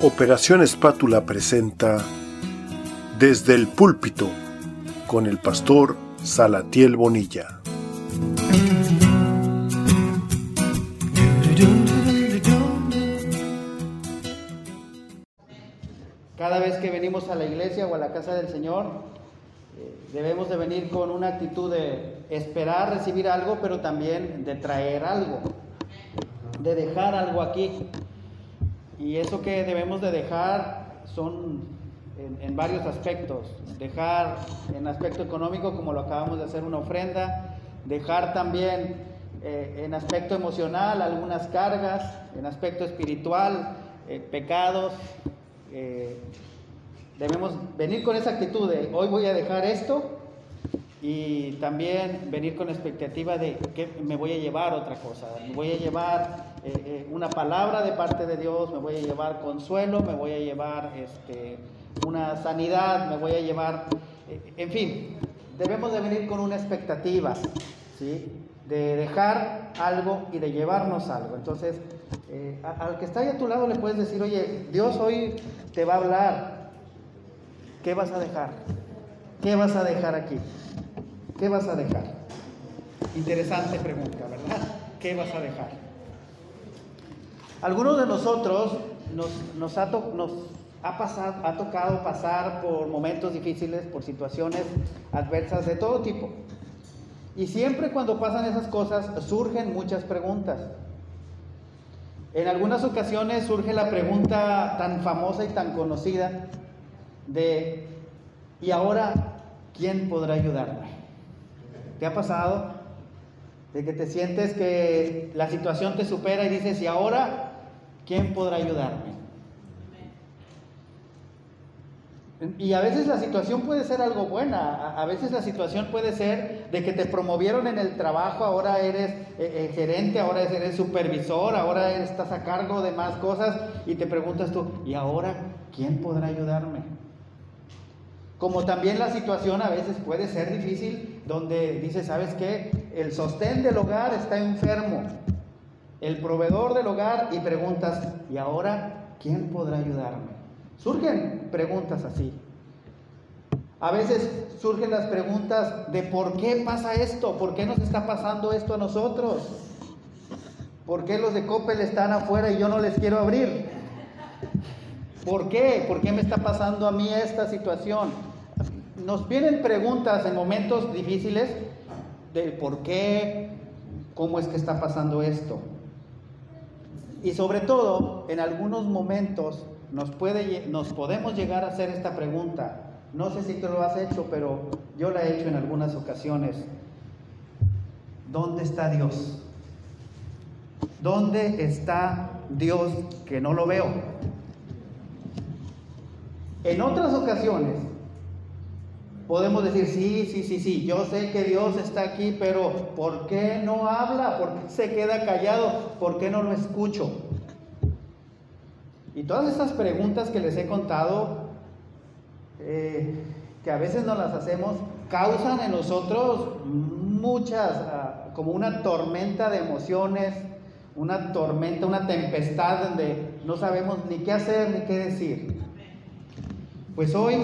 Operación Espátula presenta Desde el púlpito con el pastor Salatiel Bonilla. Cada vez que venimos a la iglesia o a la casa del Señor, eh, debemos de venir con una actitud de esperar recibir algo, pero también de traer algo, de dejar algo aquí. Y eso que debemos de dejar son en, varios aspectos. Dejar en aspecto económico, como lo acabamos de hacer, una ofrenda. Dejar también eh, en aspecto emocional algunas cargas. En aspecto espiritual, eh, pecados. Eh, debemos venir con esa actitud de hoy voy a dejar esto y también venir con expectativa de que me voy a llevar otra cosa, me voy a llevar eh, eh, una palabra de parte de Dios, me voy a llevar consuelo, me voy a llevar este, una sanidad, me voy a llevar, eh, en fin, debemos de venir con una expectativa, ¿sí? de dejar algo y de llevarnos algo. Entonces, al que está ahí a tu lado le puedes decir, oye, Dios hoy te va a hablar, ¿qué vas a dejar? ¿Qué vas a dejar aquí? ¿Qué vas a dejar? Interesante pregunta, ¿verdad? ¿Qué vas a dejar? Algunos de nosotros nos, ha, pasado, ha tocado pasar por momentos difíciles, por situaciones adversas de todo tipo. Y siempre cuando pasan esas cosas surgen muchas preguntas. En algunas ocasiones surge la pregunta tan famosa y tan conocida de, ¿y ahora quién podrá ayudarme? ¿Te ha pasado? De que te sientes que la situación te supera y dices, ¿y ahora quién podrá ayudarme? Y a veces la situación puede ser algo buena, a veces la situación puede ser de que te promovieron en el trabajo, ahora eres eh, eh, gerente, ahora eres supervisor, ahora estás a cargo de más cosas y te preguntas tú, ¿y ahora quién podrá ayudarme? Como también la situación a veces puede ser difícil donde dice, ¿sabes qué? El sostén del hogar está enfermo, el proveedor del hogar y preguntas, ¿y ahora quién podrá ayudarme? Surgen preguntas así. A veces surgen las preguntas de por qué pasa esto, por qué nos está pasando esto a nosotros, por qué los de Coppel están afuera y yo no les quiero abrir. ¿Por qué? ¿Por qué me está pasando a mí esta situación? Nos vienen preguntas en momentos difíciles del por qué, cómo es que está pasando esto. Y sobre todo, en algunos momentos nos, puede, nos podemos llegar a hacer esta pregunta. No sé si tú lo has hecho, pero yo la he hecho en algunas ocasiones. ¿Dónde está Dios? ¿Dónde está Dios que no lo veo? En otras ocasiones podemos decir, sí, sí, sí, sí, yo sé que Dios está aquí, pero ¿por qué no habla? ¿Por qué se queda callado? ¿Por qué no lo escucho? Y todas estas preguntas que les he contado, eh, que a veces no las hacemos, causan en nosotros muchas, ah, como una tormenta de emociones, una tormenta, una tempestad donde no sabemos ni qué hacer ni qué decir. Pues hoy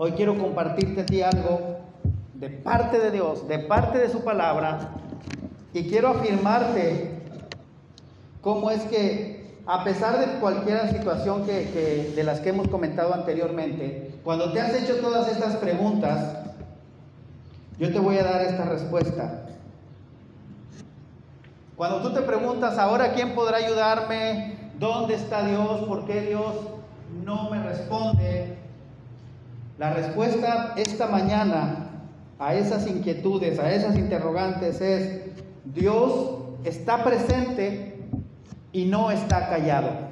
Hoy quiero compartirte algo de parte de Dios, de parte de su palabra, y quiero afirmarte cómo es que a pesar de cualquier situación que, de las que hemos comentado anteriormente, cuando te has hecho todas estas preguntas, yo te voy a dar esta respuesta. Cuando tú te preguntas, ahora quién podrá ayudarme, dónde está Dios, por qué Dios no me responde, la respuesta esta mañana a esas inquietudes, a esas interrogantes es, Dios está presente y no está callado.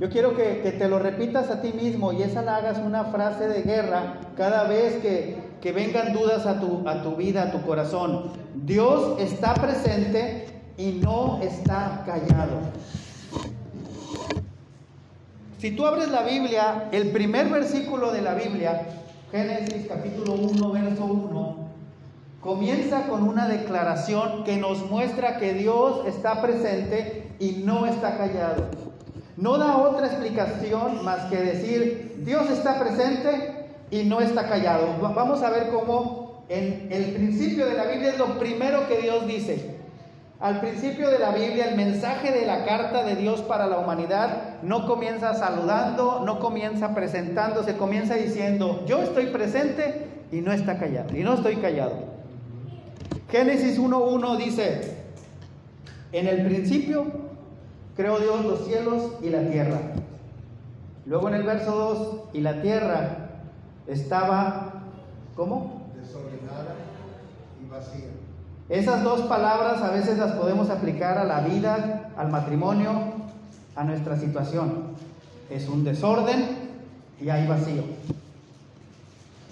Yo quiero que, te lo repitas a ti mismo y esa la hagas una frase de guerra cada vez que, que vengan dudas a tu, a tu vida, a tu corazón. Dios está presente y no está callado. Si tú abres la Biblia, el primer versículo de la Biblia, Génesis capítulo 1, verso 1, comienza con una declaración que nos muestra que Dios está presente y no está callado. No da otra explicación más que decir, Dios está presente y no está callado. Vamos a ver cómo en el principio de la Biblia es lo primero que Dios dice. Al principio de la Biblia, el mensaje de la carta de Dios para la humanidad no comienza saludando, no comienza presentándose, comienza diciendo, yo estoy presente y no está callado, y no estoy callado. Génesis 1.1 dice, en el principio creó Dios los cielos y la tierra. Luego en el verso 2, y la tierra estaba, ¿cómo? Desordenada y vacía. Esas dos palabras a veces las podemos aplicar a la vida, al matrimonio, a nuestra situación. Es un desorden y hay vacío.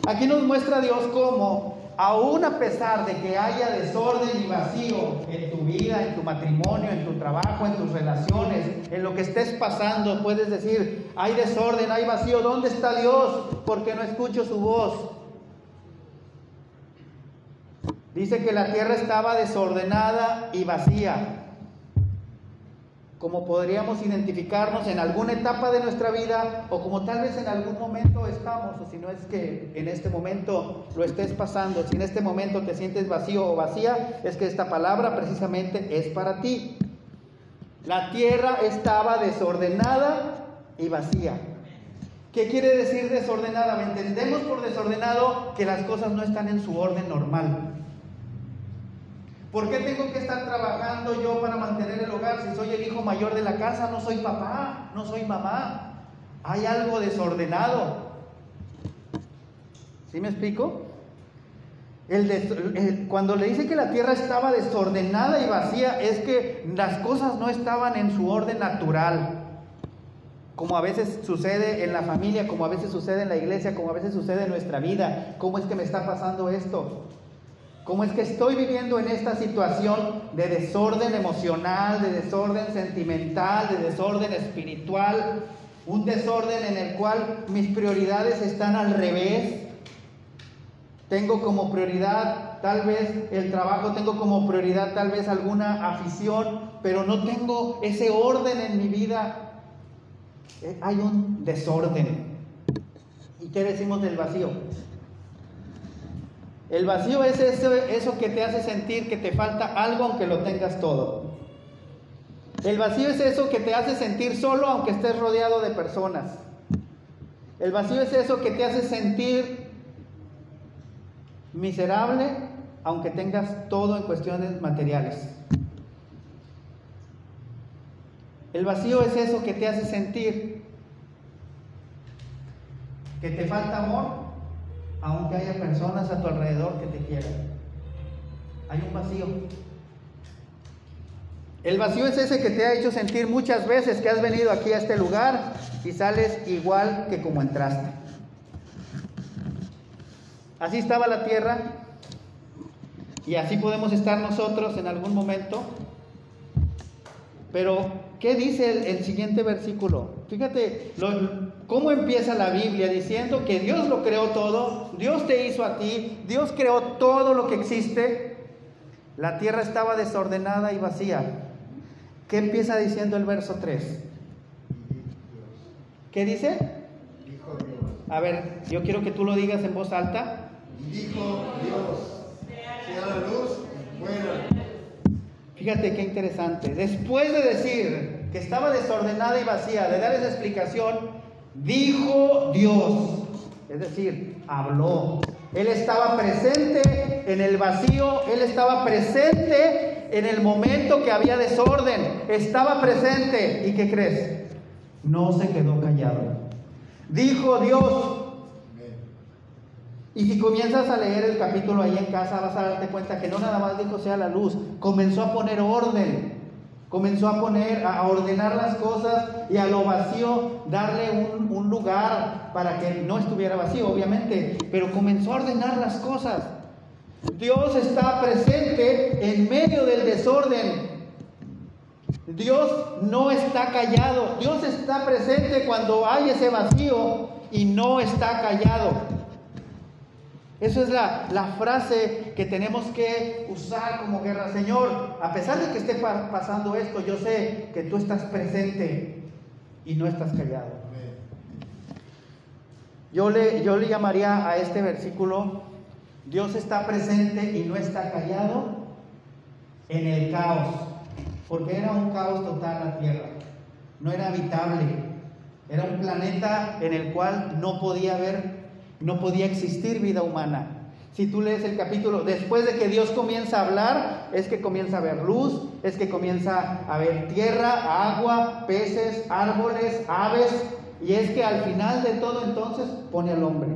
Aquí nos muestra Dios cómo aún a pesar de que haya desorden y vacío en tu vida, en tu matrimonio, en tu trabajo, en tus relaciones, en lo que estés pasando, puedes decir, hay desorden, hay vacío, ¿dónde está Dios? Porque no escucho su voz. Dice que la tierra estaba desordenada y vacía como podríamos identificarnos en alguna etapa de nuestra vida o como tal vez en algún momento estamos, o si no es que en este momento lo estés pasando, si en este momento te sientes vacío o vacía, es que esta palabra precisamente es para ti. La tierra estaba desordenada y vacía. ¿Qué quiere decir desordenada? Entendemos por desordenado que las cosas no están en su orden normal. ¿Por qué tengo que estar trabajando yo para mantener el hogar si soy el hijo mayor de la casa? No soy papá, no soy mamá. Hay algo desordenado. ¿Sí me explico? cuando le dice que la tierra estaba desordenada y vacía, es que las cosas no estaban en su orden natural. Como a veces sucede en la familia, como a veces sucede en la iglesia, como a veces sucede en nuestra vida. ¿Cómo es que me está pasando esto? ¿Cómo es que estoy viviendo en esta situación de desorden emocional, de desorden sentimental, de desorden espiritual? Un desorden en el cual mis prioridades están al revés. Tengo como prioridad tal vez el trabajo, tengo como prioridad tal vez alguna afición, pero no tengo ese orden en mi vida. Eh, hay un desorden. ¿Y qué decimos del vacío? El vacío es eso, eso que te hace sentir que te falta algo aunque lo tengas todo. El vacío es eso que te hace sentir solo aunque estés rodeado de personas. El vacío es eso que te hace sentir miserable aunque tengas todo en cuestiones materiales. El vacío es eso que te hace sentir que te falta amor aunque haya personas a tu alrededor que te quieran. Hay un vacío. El vacío es ese que te ha hecho sentir muchas veces que has venido aquí a este lugar y sales igual que como entraste. Así estaba la tierra y así podemos estar nosotros en algún momento. Pero, ¿qué dice el, siguiente versículo? Fíjate cómo empieza la Biblia diciendo que Dios lo creó todo, Dios te hizo a ti, Dios creó todo lo que existe. La tierra estaba desordenada y vacía. ¿Qué empieza diciendo el verso 3? ¿Qué dice? Dijo Dios. A ver, yo quiero que tú lo digas en voz alta. Dijo Dios, sea la luz, fuera. Fíjate qué interesante. Después de decir que estaba desordenada y vacía, de dar esa explicación, dijo Dios. Es decir, habló. Él estaba presente en el vacío, él estaba presente en el momento que había desorden, estaba presente. ¿Y qué crees? No se quedó callado. Dijo Dios, y si comienzas a leer el capítulo ahí en casa, vas a darte cuenta que no nada más dijo sea la luz, comenzó a poner orden, comenzó a poner, a ordenar las cosas y a lo vacío darle un, un lugar para que no estuviera vacío, obviamente, pero comenzó a ordenar las cosas. Dios está presente en medio del desorden. Dios no está callado. Dios está presente cuando hay ese vacío y no está callado. Eso es la, la, frase que tenemos que usar como guerra. Señor, a pesar de que esté pasando esto, yo sé que tú estás presente y no estás callado. Yo le, yo le llamaría a este versículo, Dios está presente y no está callado en el caos, porque era un caos total la tierra, no era habitable, era un planeta en el cual no podía haber no podía existir vida humana. Si tú lees el capítulo, después de que Dios comienza a hablar, es que comienza a haber luz, es que comienza a haber tierra, agua, peces, árboles, aves, y es que al final de todo entonces pone al hombre.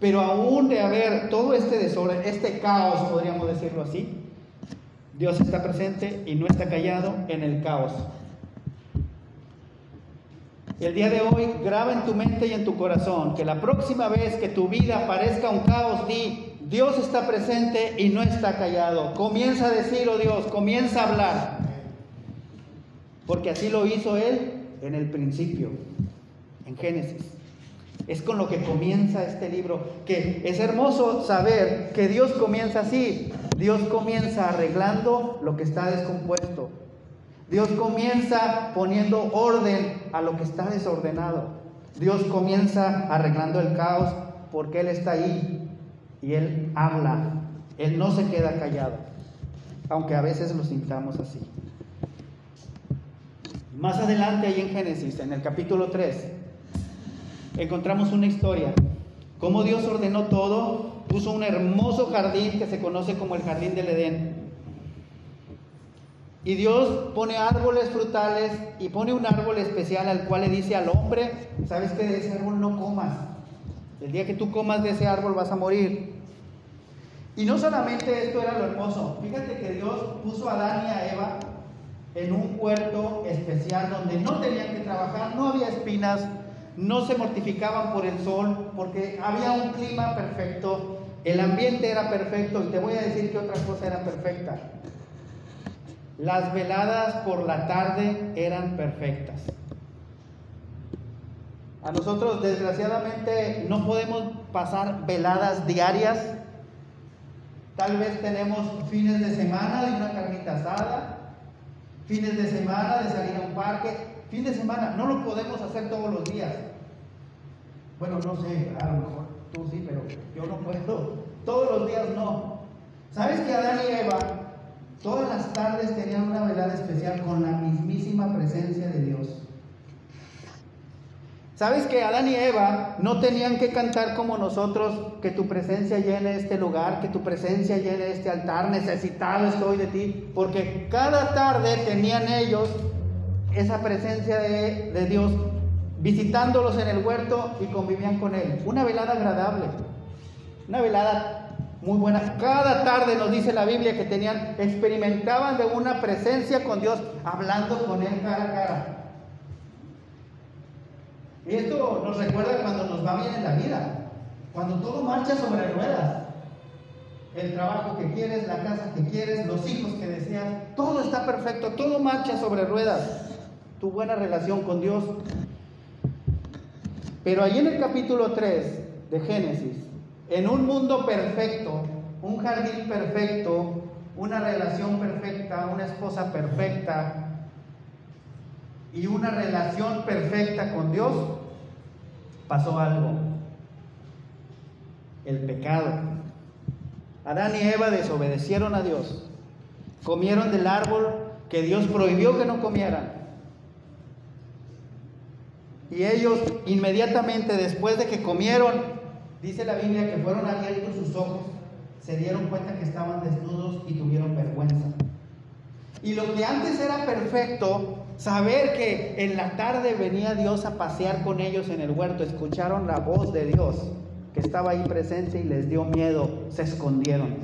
Pero aún de haber todo este desorden, este caos, podríamos decirlo así, Dios está presente y no está callado en el caos. El día de hoy graba en tu mente y en tu corazón que la próxima vez que tu vida parezca un caos, di, Dios está presente y no está callado. Comienza a decir, oh Dios, comienza a hablar. Porque así lo hizo Él en el principio, en Génesis. Es con lo que comienza este libro, que es hermoso saber que Dios comienza así. Dios comienza arreglando lo que está descompuesto, Dios comienza poniendo orden a lo que está desordenado. Dios comienza arreglando el caos porque Él está ahí y Él habla. Él no se queda callado, aunque a veces lo sintamos así. Más adelante ahí en Génesis, en el capítulo 3, encontramos una historia. Cómo Dios ordenó todo, puso un hermoso jardín que se conoce como el jardín del Edén. Y Dios pone árboles frutales y pone un árbol especial al cual le dice al hombre, sabes que de ese árbol no comas. El día que tú comas de ese árbol vas a morir. Y no solamente esto era lo hermoso, fíjate que Dios puso a Adán y a Eva en un huerto especial donde no tenían que trabajar, no había espinas, no se mortificaban por el sol, porque había un clima perfecto, el ambiente era perfecto y te voy a decir que otra cosa era perfecta. Las veladas por la tarde eran perfectas. A nosotros desgraciadamente no podemos pasar veladas diarias. Tal vez tenemos fines de semana de una carnita asada, fines de semana de salir a un parque, fin de semana, no lo podemos hacer todos los días. Bueno, no sé, a lo mejor tú sí, pero yo no puedo. Todos los días no. ¿Sabes que Adán y Eva Todas las tardes tenían una velada especial con la mismísima presencia de Dios. ¿Sabes que Adán y Eva no tenían que cantar como nosotros, que tu presencia llene este lugar, que tu presencia llene este altar, necesitado estoy de ti? Porque cada tarde tenían ellos esa presencia de, de Dios visitándolos en el huerto y convivían con Él. Una velada agradable, una velada muy buena. Cada tarde nos dice la Biblia que tenían, experimentaban de una presencia con Dios, hablando con Él cara a cara. Y esto nos recuerda cuando nos va bien en la vida, cuando todo marcha sobre ruedas. El trabajo que quieres, la casa que quieres, los hijos que deseas, todo está perfecto, todo marcha sobre ruedas. Tu buena relación con Dios. Pero ahí en el capítulo 3 de Génesis, en un mundo perfecto, un jardín perfecto, una relación perfecta, una esposa perfecta y una relación perfecta con Dios, pasó algo. El pecado. Adán y Eva desobedecieron a Dios. Comieron del árbol que Dios prohibió que no comieran. Y ellos inmediatamente después de que comieron Dice la Biblia que fueron abiertos sus ojos, se dieron cuenta que estaban desnudos y tuvieron vergüenza. Y lo que antes era perfecto, saber que en la tarde venía Dios a pasear con ellos en el huerto, escucharon la voz de Dios que estaba ahí presente y les dio miedo, se escondieron.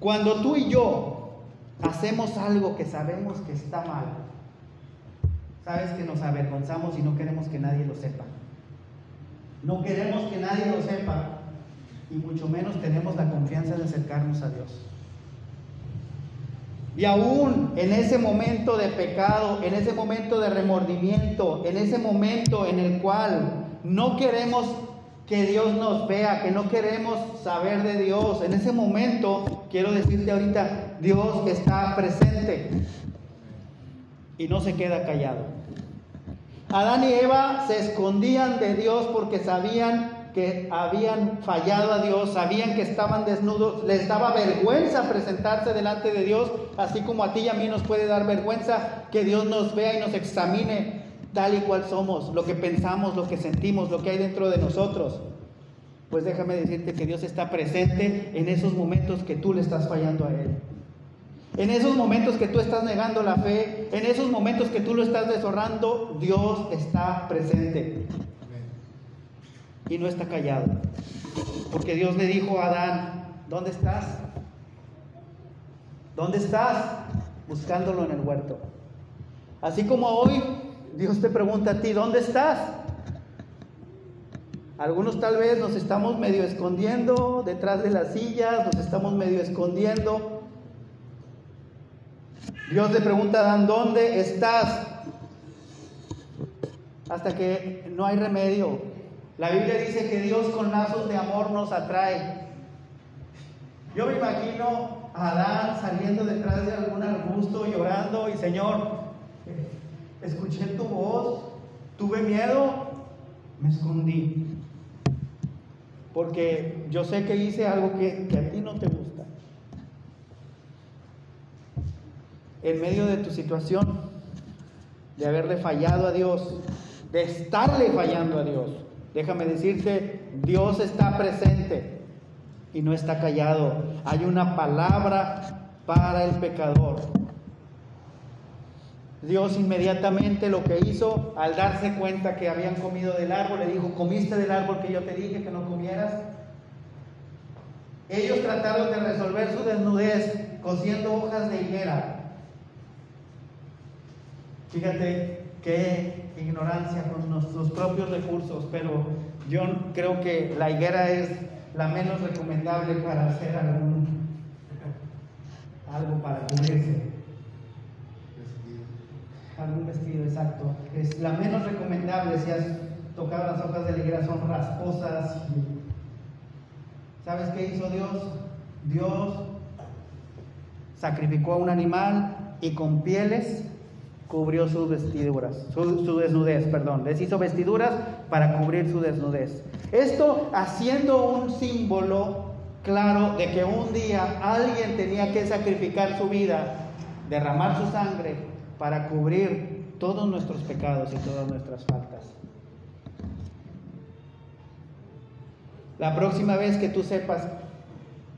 Cuando tú y yo hacemos algo que sabemos que está mal, sabes que nos avergonzamos y no queremos que nadie lo sepa. No queremos que nadie lo sepa y mucho menos tenemos la confianza de acercarnos a Dios. Y aún en ese momento de pecado, en ese momento de remordimiento, en ese momento en el cual no queremos que Dios nos vea, que no queremos saber de Dios. En ese momento, quiero decirte ahorita, Dios está presente y no se queda callado. Adán y Eva se escondían de Dios porque sabían que habían fallado a Dios, sabían que estaban desnudos, les daba vergüenza presentarse delante de Dios, así como a ti y a mí nos puede dar vergüenza que Dios nos vea y nos examine tal y cual somos, lo que pensamos, lo que sentimos, lo que hay dentro de nosotros. Pues déjame decirte que Dios está presente en esos momentos que tú le estás fallando a Él. En esos momentos que tú estás negando la fe, en esos momentos que tú lo estás deshonrando, Dios está presente. Y no está callado. Porque Dios le dijo a Adán, ¿dónde estás? ¿Dónde estás? Buscándolo en el huerto. Así como hoy Dios te pregunta a ti, ¿dónde estás? Algunos tal vez nos estamos medio escondiendo detrás de las sillas, nos estamos medio escondiendo Dios le pregunta a Adán, ¿dónde estás? Hasta que no hay remedio. La Biblia dice que Dios con lazos de amor nos atrae. Yo me imagino a Adán saliendo detrás de algún arbusto llorando y Señor, escuché tu voz, tuve miedo, me escondí. Porque yo sé que hice algo que, que a ti no te gusta. En medio de tu situación, de haberle fallado a Dios, de estarle fallando a Dios. Déjame decirte, Dios está presente y no está callado. Hay una palabra para el pecador. Dios inmediatamente lo que hizo al darse cuenta que habían comido del árbol, le dijo, ¿comiste del árbol que yo te dije que no comieras? Ellos trataron de resolver su desnudez cosiendo hojas de higuera. Fíjate qué ignorancia con nuestros propios recursos, pero yo creo que la higuera es la menos recomendable para hacer algún, algo para cubrirse. Algún vestido, exacto. Es la menos recomendable si has tocado las hojas de la higuera, son rasposas. ¿Sabes qué hizo Dios? Dios sacrificó a un animal y con pieles cubrió sus vestiduras, su, desnudez, perdón, les hizo vestiduras para cubrir su desnudez. Esto haciendo un símbolo claro de que un día alguien tenía que sacrificar su vida, derramar su sangre para cubrir todos nuestros pecados y todas nuestras faltas. La próxima vez que tú sepas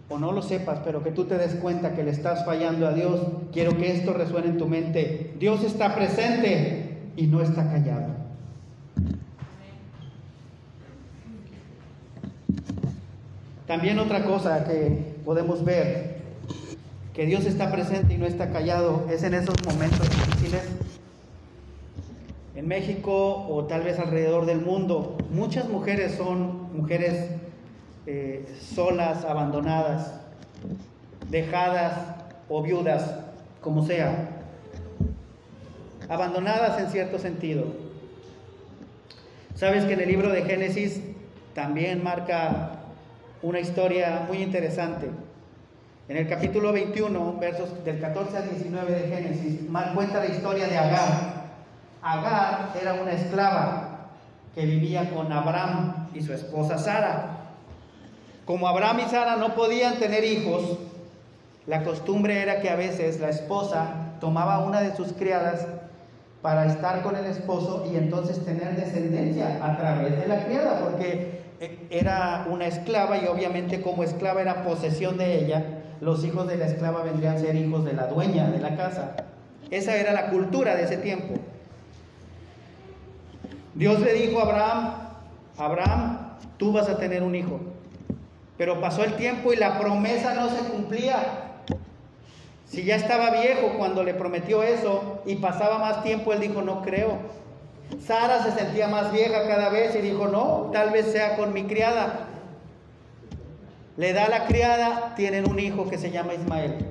o no lo sepas, pero que tú te des cuenta que le estás fallando a Dios, quiero que esto resuene en tu mente. Dios está presente y no está callado. También otra cosa que podemos ver, que Dios está presente y no está callado, es en esos momentos difíciles. En México o tal vez alrededor del mundo, muchas mujeres son mujeres eh, solas, abandonadas, dejadas o viudas, como sea, abandonadas en cierto sentido. Sabes que en el libro de Génesis también marca una historia muy interesante. En el capítulo 21, versos del 14 al 19 de Génesis, cuenta la historia de Agar. Agar era una esclava que vivía con Abraham y su esposa Sara. Como Abraham y Sara no podían tener hijos, la costumbre era que a veces la esposa tomaba una de sus criadas para estar con el esposo y entonces tener descendencia a través de la criada, porque eh, era una esclava y obviamente como esclava era posesión de ella, los hijos de la esclava vendrían a ser hijos de la dueña de la casa. Esa era la cultura de ese tiempo. Dios le dijo a Abraham, Abraham, tú vas a tener un hijo. Pero pasó el tiempo y la promesa no se cumplía. Si ya estaba viejo cuando le prometió eso y pasaba más tiempo, él dijo, no creo. Sara se sentía más vieja cada vez y dijo, no, tal vez sea con mi criada. Le da la criada, tienen un hijo que se llama Ismael.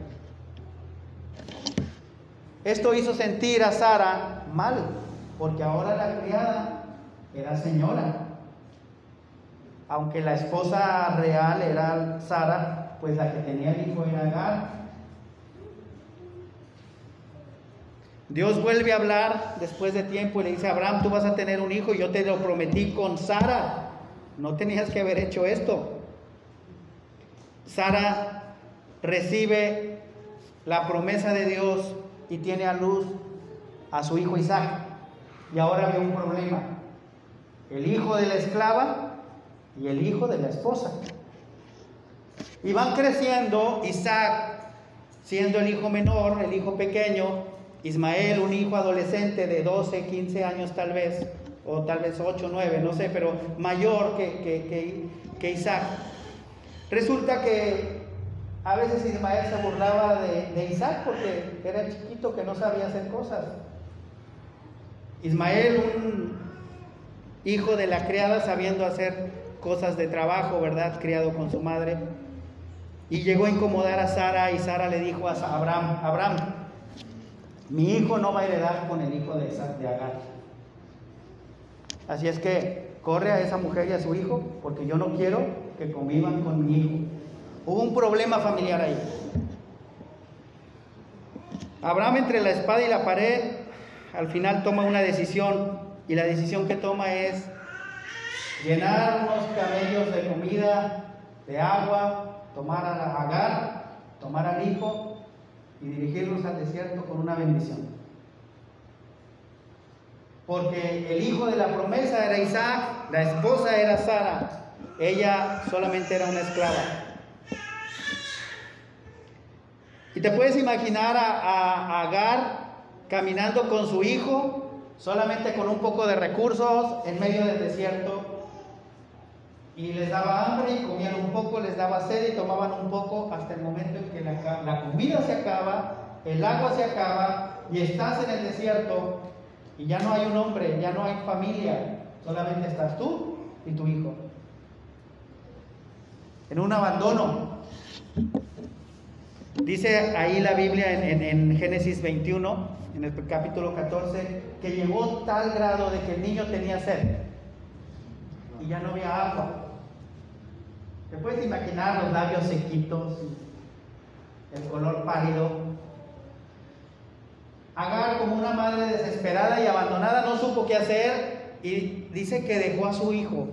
Esto hizo sentir a Sara mal, porque ahora la criada era señora. Aunque la esposa real era Sara, pues la que tenía el hijo era Agar. Dios vuelve a hablar después de tiempo y le dice, Abraham, tú vas a tener un hijo y yo te lo prometí con Sara. No tenías que haber hecho esto. Sara recibe la promesa de Dios y tiene a luz a su hijo Isaac. Y ahora había un problema. El hijo de la esclava y el hijo de la esposa. Y van creciendo, Isaac siendo el hijo menor, el hijo pequeño, Ismael un hijo adolescente de 12, 15 años tal vez, o tal vez 8, 9, no sé, pero mayor que, que, Isaac. Resulta que a veces Ismael se burlaba de, de, Isaac porque era chiquito que no sabía hacer cosas. Ismael, un hijo de la criada, sabiendo hacer cosas de trabajo, ¿verdad? Criado con su madre. Y llegó a incomodar a Sara y Sara le dijo a Abraham, Abraham, mi hijo no va a heredar con el hijo de, de. Así es que corre a esa mujer y a su hijo, porque yo no quiero que convivan con mi hijo. Hubo un problema familiar ahí. Abraham entre la espada y la pared, al final toma una decisión, y la decisión que toma es llenar unos camellos de comida, de agua, tomar a Agar, tomar al hijo y dirigirlos al desierto con una bendición. Porque el hijo de la promesa era Isaac, la esposa era Sara, ella solamente era una esclava. Y te puedes imaginar a, Agar caminando con su hijo, solamente con un poco de recursos, en medio del desierto, y les daba hambre y comían un poco, les daba sed y tomaban un poco hasta el momento en que la, comida se acaba, el agua se acaba y estás en el desierto y ya no hay un hombre, ya no hay familia, solamente estás tú y tu hijo. En un abandono. Dice ahí la Biblia en, en Génesis 21, en el capítulo 14, que llegó tal grado de que el niño tenía sed y ya no había agua. ¿Te puedes imaginar los labios sequitos, el color pálido? Agar como una madre desesperada y abandonada no supo qué hacer y dice que dejó a su hijo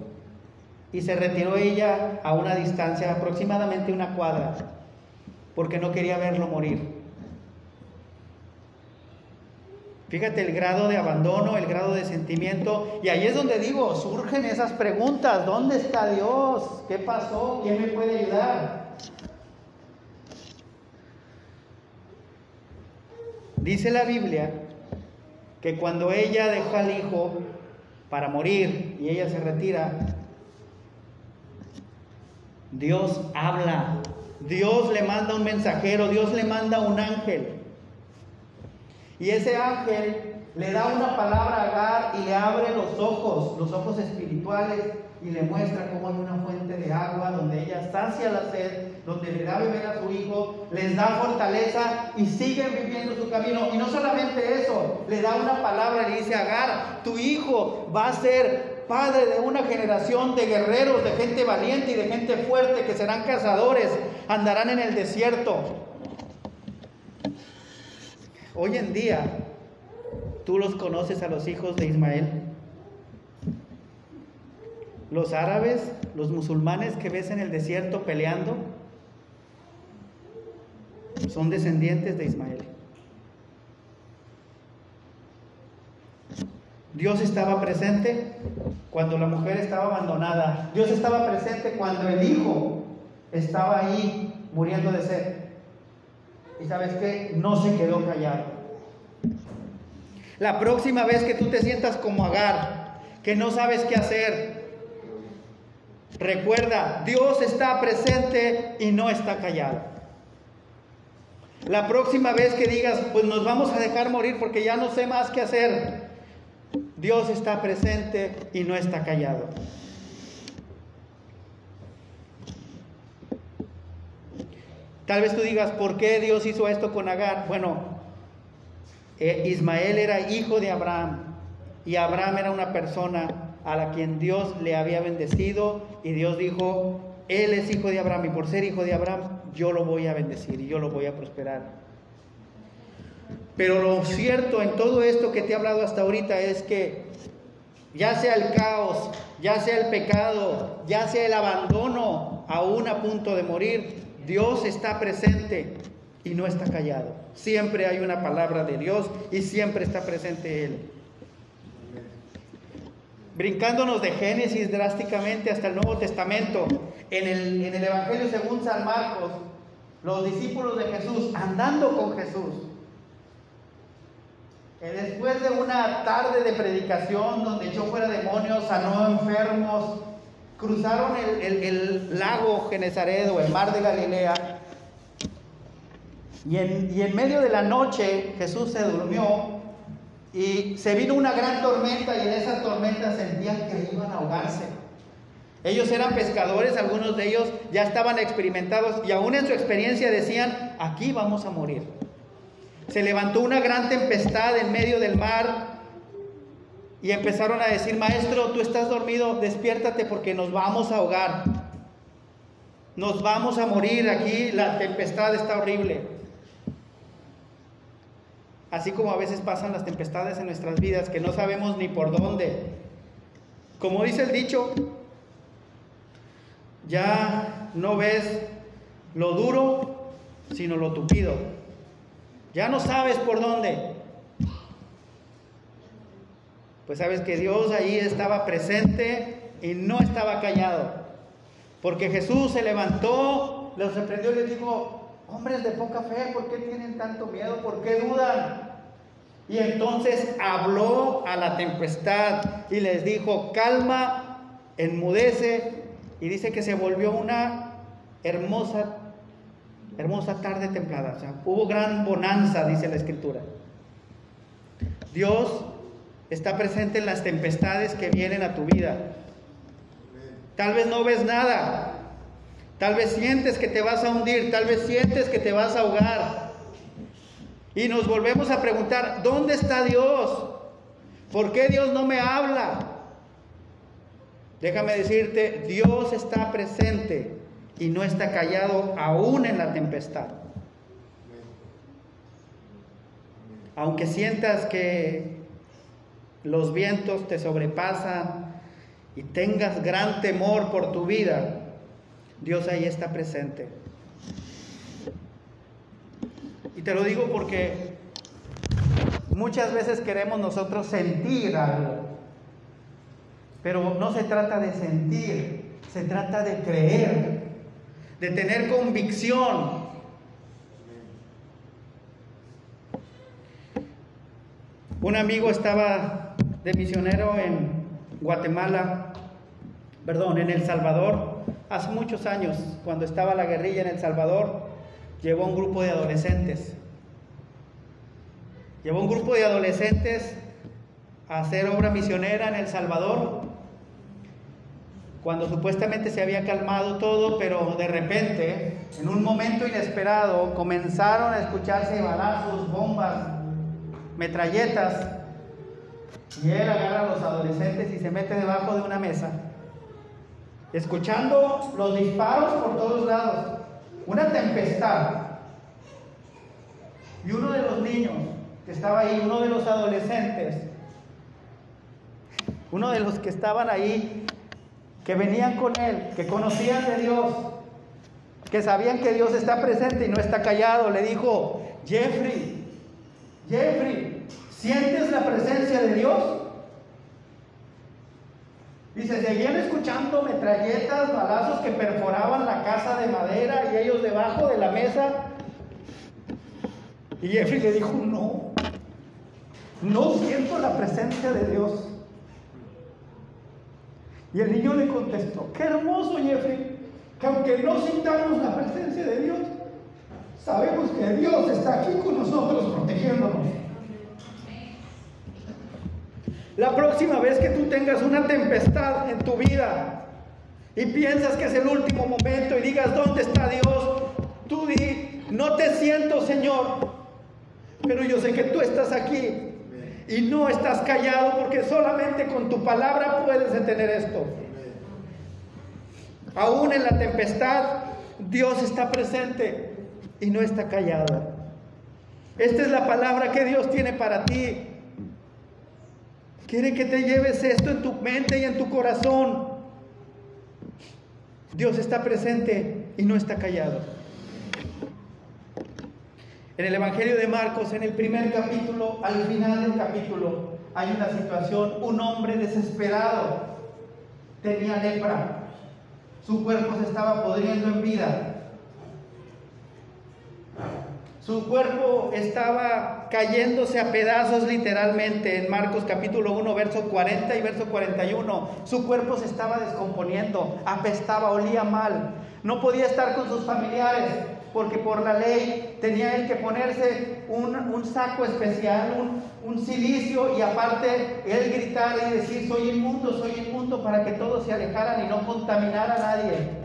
y se retiró ella a una distancia aproximadamente una cuadra porque no quería verlo morir. Fíjate el grado de abandono, el grado de sentimiento. Y ahí es donde digo, surgen esas preguntas. ¿Dónde está Dios? ¿Qué pasó? ¿Quién me puede ayudar? Dice la Biblia que cuando ella deja al hijo para morir y ella se retira, Dios habla. Dios le manda un mensajero, Dios le manda un ángel. Y ese ángel le da una palabra a Agar y le abre los ojos, los ojos espirituales, y le muestra cómo hay una fuente de agua donde ella sacia la sed, donde le da beber a su hijo, les da fortaleza y siguen viviendo su camino. Y no solamente eso, le da una palabra, le dice Agar, tu hijo va a ser padre de una generación de guerreros, de gente valiente y de gente fuerte que serán cazadores, andarán en el desierto. Hoy en día, tú los conoces a los hijos de Ismael. Los árabes, los musulmanes que ves en el desierto peleando, son descendientes de Ismael. Dios estaba presente cuando la mujer estaba abandonada. Dios estaba presente cuando el hijo estaba ahí muriendo de sed. Y sabes qué, no se quedó callado. La próxima vez que tú te sientas como Agar, que no sabes qué hacer, recuerda, Dios está presente y no está callado. La próxima vez que digas, pues nos vamos a dejar morir porque ya no sé más qué hacer, Dios está presente y no está callado. Tal vez tú digas, ¿por qué Dios hizo esto con Agar? Bueno, eh, Ismael era hijo de Abraham y Abraham era una persona a la quien Dios le había bendecido y Dios dijo, él es hijo de Abraham y por ser hijo de Abraham yo lo voy a bendecir y yo lo voy a prosperar. Pero lo cierto en todo esto que te he hablado hasta ahorita es que ya sea el caos, ya sea el pecado, ya sea el abandono, aún a punto de morir, Dios está presente y no está callado. Siempre hay una palabra de Dios y siempre está presente Él. Brincándonos de Génesis drásticamente hasta el Nuevo Testamento, en el, Evangelio según San Marcos, los discípulos de Jesús, andando con Jesús, después de una tarde de predicación donde echó fuera demonios, sanó enfermos, cruzaron el, el lago Genezaret o el mar de Galilea, y en, y en medio de la noche Jesús se durmió y se vino una gran tormenta y en esa tormenta sentían que iban a ahogarse. Ellos eran pescadores, algunos de ellos ya estaban experimentados y aún en su experiencia decían, aquí vamos a morir. Se levantó una gran tempestad en medio del mar y empezaron a decir, maestro, tú estás dormido, despiértate porque nos vamos a ahogar. Nos vamos a morir aquí, la tempestad está horrible. Así como a veces pasan las tempestades en nuestras vidas que no sabemos ni por dónde. Como dice el dicho, ya no ves lo duro, sino lo tupido. Ya no sabes por dónde. Pues sabes que Dios ahí estaba presente y no estaba callado. Porque Jesús se levantó, los reprendió y les dijo, Hombres de poca fe, ¿por qué tienen tanto miedo? ¿Por qué dudan? Y entonces habló a la tempestad y les dijo, calma, enmudece. Y dice que se volvió una hermosa, hermosa tarde templada. O sea, hubo gran bonanza, dice la escritura. Dios está presente en las tempestades que vienen a tu vida. Tal vez no ves nada, Tal vez sientes que te vas a hundir, tal vez sientes que te vas a ahogar. Y nos volvemos a preguntar, ¿dónde está Dios? ¿Por qué Dios no me habla? Déjame decirte, Dios está presente y no está callado aún en la tempestad. Aunque sientas que los vientos te sobrepasan y tengas gran temor por tu vida, Dios ahí está presente. Y te lo digo porque muchas veces queremos nosotros sentir algo, pero no se trata de sentir, se trata de creer, de tener convicción. Un amigo estaba de misionero en Guatemala, perdón, en El Salvador, Hace muchos años, cuando estaba la guerrilla en El Salvador, llevó un grupo de adolescentes. Llevó un grupo de adolescentes a hacer obra misionera en El Salvador, cuando supuestamente se había calmado todo, pero de repente, en un momento inesperado, comenzaron a escucharse balazos, bombas, metralletas, y él agarra a los adolescentes y se mete debajo de una mesa escuchando los disparos por todos lados, una tempestad. Y uno de los niños que estaba ahí, uno de los adolescentes, uno de los que estaban ahí, que venían con él, que conocían de Dios, que sabían que Dios está presente y no está callado, le dijo, Jeffrey, Jeffrey, ¿sientes la presencia de Dios? Dice, seguían escuchando metralletas, balazos que perforaban la casa de madera y ellos debajo de la mesa. Y Jeffrey le dijo, no, no siento la presencia de Dios. Y el niño le contestó, qué hermoso Jeffrey, que aunque no sintamos la presencia de Dios, sabemos que Dios está aquí con nosotros protegiéndonos. La próxima vez que tú tengas una tempestad en tu vida y piensas que es el último momento y digas, ¿dónde está Dios? Tú di, no te siento, Señor, pero yo sé que tú estás aquí. Y no estás callado porque solamente con tu palabra puedes detener esto. Aún en la tempestad, Dios está presente y no está callado. Esta es la palabra que Dios tiene para ti. Quiere que te lleves esto en tu mente y en tu corazón. Dios está presente y no está callado. En el Evangelio de Marcos, en el primer capítulo, al final del capítulo, hay una situación, un hombre desesperado tenía lepra, su cuerpo se estaba podriendo en vida, su cuerpo estaba cayéndose a pedazos literalmente en Marcos capítulo 1, verso 40 y verso 41. Su cuerpo se estaba descomponiendo, apestaba, olía mal. No podía estar con sus familiares porque por la ley tenía él que ponerse un, saco especial, un, un, silicio y aparte él gritar y decir soy inmundo, soy inmundo para que todos se alejaran y no contaminara a nadie.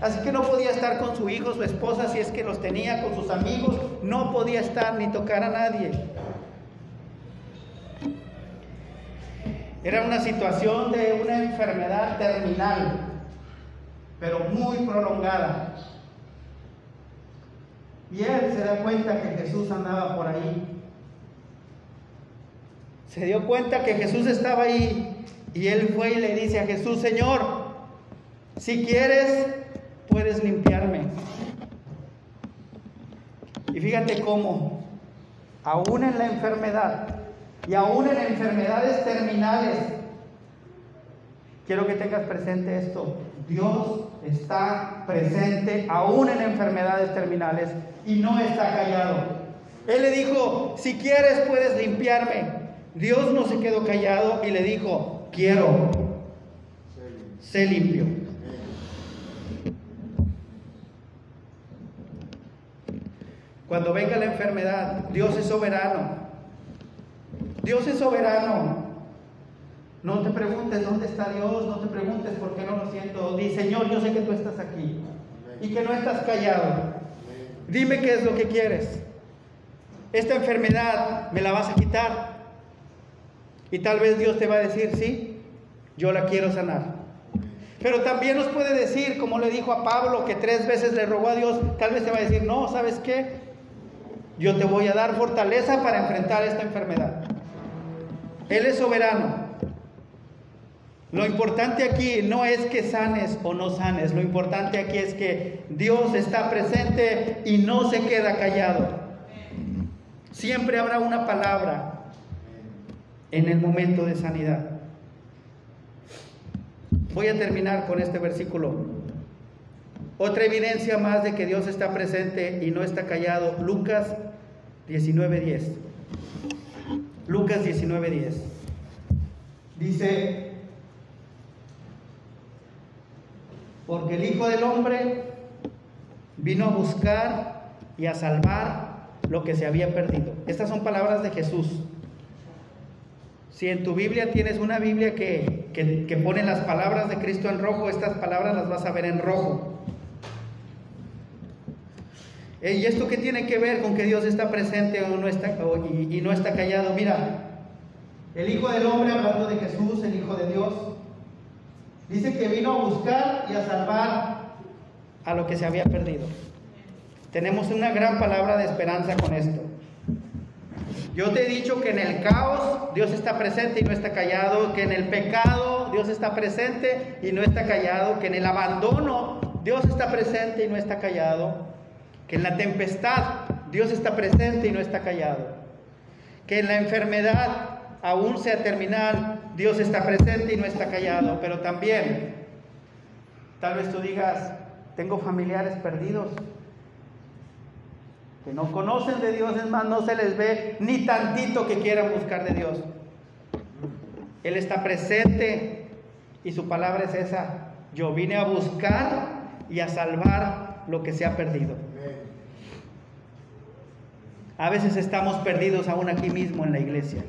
Así que no podía estar con su hijo, su esposa, si es que los tenía, con sus amigos, no podía estar ni tocar a nadie. Era una situación de una enfermedad terminal, pero muy prolongada. Y él se da cuenta que Jesús andaba por ahí. Se dio cuenta que Jesús estaba ahí y él fue y le dice a Jesús, Señor, si quieres, puedes limpiarme. Y fíjate cómo, aún en la enfermedad y aún en enfermedades terminales, quiero que tengas presente esto, Dios está presente aún en enfermedades terminales y no está callado. Él le dijo, si quieres puedes limpiarme. Dios no se quedó callado y le dijo, quiero, sé limpio. Cuando venga la enfermedad, Dios es soberano. Dios es soberano. No te preguntes dónde está Dios, no te preguntes por qué no lo siento. Di, Señor, yo sé que tú estás aquí y que no estás callado. Dime qué es lo que quieres. Esta enfermedad me la vas a quitar. Y tal vez Dios te va a decir, sí, yo la quiero sanar. Pero también nos puede decir, como le dijo a Pablo, que tres veces le rogó a Dios, tal vez te va a decir, no, ¿sabes qué? Yo te voy a dar fortaleza para enfrentar esta enfermedad. Él es soberano. Lo importante aquí no es que sanes o no sanes, lo importante aquí es que Dios está presente y no se queda callado. Siempre habrá una palabra en el momento de sanidad. Voy a terminar con este versículo. Otra evidencia más de que Dios está presente y no está callado. Lucas 19:10. Lucas 19:10. Dice, porque el Hijo del Hombre vino a buscar y a salvar lo que se había perdido. Estas son palabras de Jesús. Si en tu Biblia tienes una Biblia que, que, que pone las palabras de Cristo en rojo, estas palabras las vas a ver en rojo. ¿Y esto qué tiene que ver con que Dios está presente o no está, y, no está callado? Mira, el Hijo del Hombre, hablando de Jesús, el Hijo de Dios, dice que vino a buscar y a salvar a lo que se había perdido. Tenemos una gran palabra de esperanza con esto. Yo te he dicho que en el caos Dios está presente y no está callado, que en el pecado Dios está presente y no está callado, que en el abandono Dios está presente y no está callado, que en la tempestad Dios está presente y no está callado, que en la enfermedad, aún sea terminal, Dios está presente y no está callado, pero también, tal vez tú digas, tengo familiares perdidos, que no conocen de Dios, es más, no se les ve ni tantito que quieran buscar de Dios. Él está presente y su palabra es esa, yo vine a buscar y a salvar lo que se ha perdido. A veces estamos perdidos aún aquí mismo en la iglesia,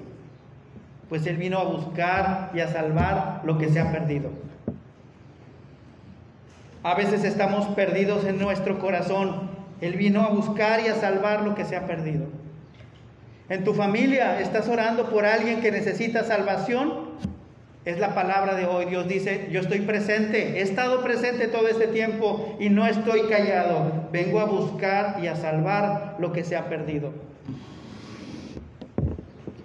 pues Él vino a buscar y a salvar lo que se ha perdido. A veces estamos perdidos en nuestro corazón. Él vino a buscar y a salvar lo que se ha perdido. En tu familia estás orando por alguien que necesita salvación. Es la palabra de hoy. Dios dice, yo estoy presente, he estado presente todo este tiempo y no estoy callado. Vengo a buscar y a salvar lo que se ha perdido.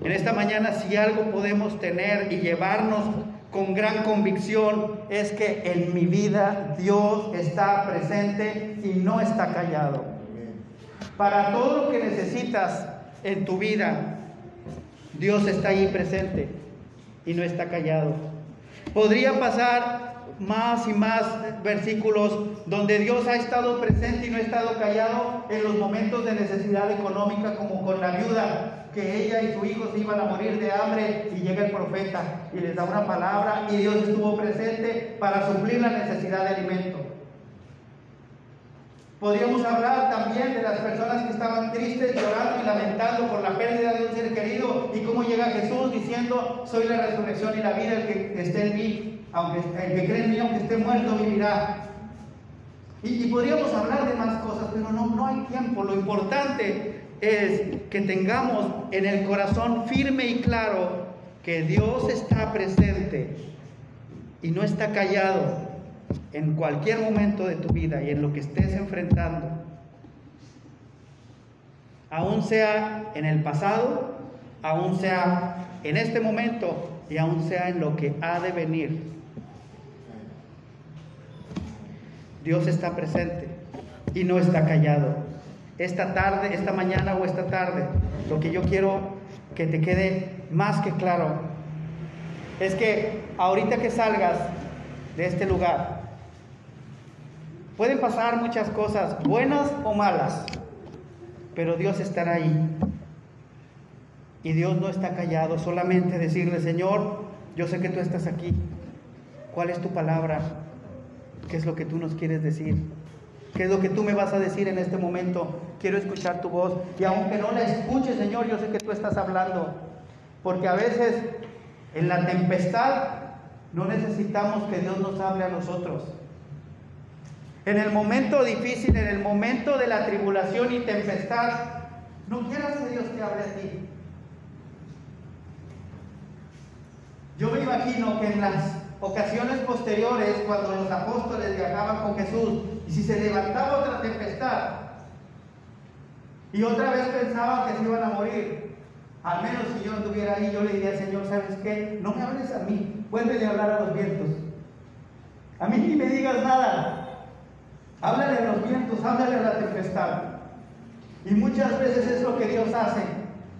En esta mañana si algo podemos tener y llevarnos con gran convicción es que en mi vida Dios está presente y no está callado. Para todo lo que necesitas en tu vida, Dios está ahí presente y no está callado. Podría pasar más y más versículos donde Dios ha estado presente y no ha estado callado en los momentos de necesidad económica, como con la viuda, que ella y su hijo se iban a morir de hambre y llega el profeta y les da una palabra y Dios estuvo presente para suplir la necesidad de alimento. Podríamos hablar también de las personas que estaban tristes, llorando y lamentando por la pérdida de un ser querido y cómo llega Jesús diciendo, soy la resurrección y la vida, el que esté en mí, aunque el que cree en mí, aunque esté muerto, vivirá. Y, podríamos hablar de más cosas, pero no, no hay tiempo. Lo importante es que tengamos en el corazón firme y claro que Dios está presente y no está callado en cualquier momento de tu vida y en lo que estés enfrentando, aún sea en el pasado, aún sea en este momento y aún sea en lo que ha de venir. Dios está presente y no está callado. Esta tarde, esta mañana o esta tarde, lo que yo quiero que te quede más que claro es que ahorita que salgas de este lugar, Pueden pasar muchas cosas, buenas o malas, pero Dios estará ahí. Y Dios no está callado, solamente decirle, Señor, yo sé que tú estás aquí. ¿Cuál es tu palabra? ¿Qué es lo que tú nos quieres decir? ¿Qué es lo que tú me vas a decir en este momento? Quiero escuchar tu voz. Y aunque no la escuche, Señor, yo sé que tú estás hablando. Porque a veces en la tempestad no necesitamos que Dios nos hable a nosotros. En el momento difícil, en el momento de la tribulación y tempestad, no quieras que Dios te hable a ti. Yo me imagino que en las ocasiones posteriores, cuando los apóstoles viajaban con Jesús, y si se levantaba otra tempestad, y otra vez pensaban que se iban a morir, al menos si yo estuviera ahí, yo le diría, Señor, ¿sabes qué? No me hables a mí, vuélvele a hablar a los vientos. A mí ni me digas nada, Háblale a los vientos, háblale a la tempestad. Y muchas veces es lo que Dios hace.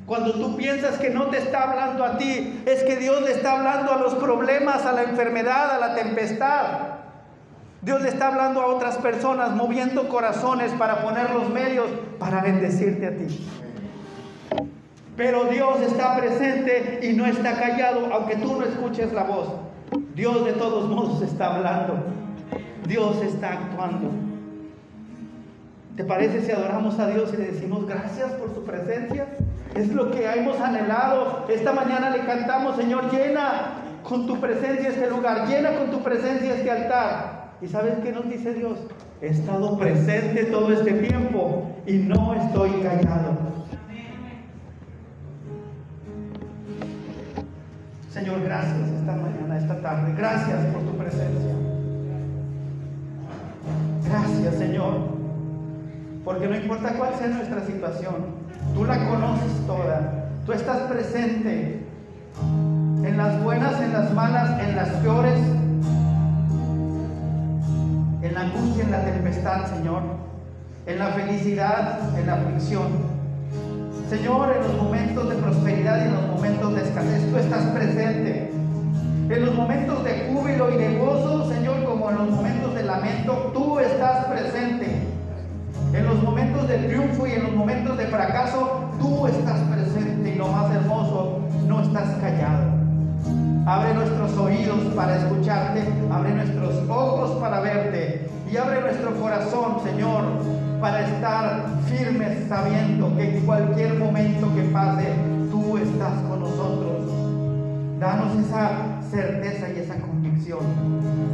Cuando tú piensas que no te está hablando a ti, es que Dios le está hablando a los problemas, a la enfermedad, a la tempestad. Dios le está hablando a otras personas, moviendo corazones para poner los medios para bendecirte a ti. Pero Dios está presente y no está callado, aunque tú no escuches la voz. Dios de todos modos está hablando. Dios está actuando. ¿Te parece si adoramos a Dios y le decimos gracias por su presencia? Es lo que hemos anhelado. Esta mañana le cantamos, Señor, llena con tu presencia este lugar, llena con tu presencia este altar. ¿Y sabes qué nos dice Dios? He estado presente todo este tiempo y no estoy callado. Señor, gracias esta mañana, esta tarde. Gracias por tu presencia. Gracias, Señor. Porque no importa cuál sea nuestra situación, tú la conoces toda. Tú estás presente en las buenas, en las malas, en las peores, en la angustia, en la tempestad, Señor. En la felicidad, en la aflicción. Señor, en los momentos de prosperidad y en los momentos de escasez, tú estás presente. En los momentos de júbilo y de gozo, Señor, como en los momentos de lamento, tú estás presente. En los momentos de triunfo y en los momentos de fracaso, tú estás presente y lo más hermoso, no estás callado. Abre nuestros oídos para escucharte, abre nuestros ojos para verte y abre nuestro corazón, Señor, para estar firmes sabiendo que en cualquier momento que pase, tú estás con nosotros. Danos esa certeza y esa convicción.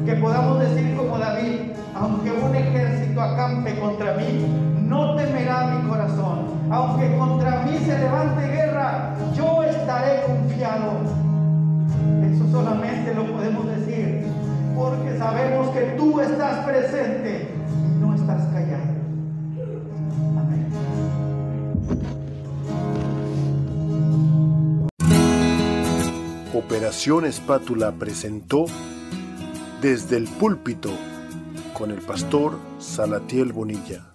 Que podamos decir como David, aunque un ejército acampe contra mí, no temerá mi corazón. Aunque contra mí se levante guerra, yo estaré confiado. Eso solamente lo podemos decir porque sabemos que tú estás presente Operación Espátula presentó desde el púlpito con el pastor Salatiel Bonilla.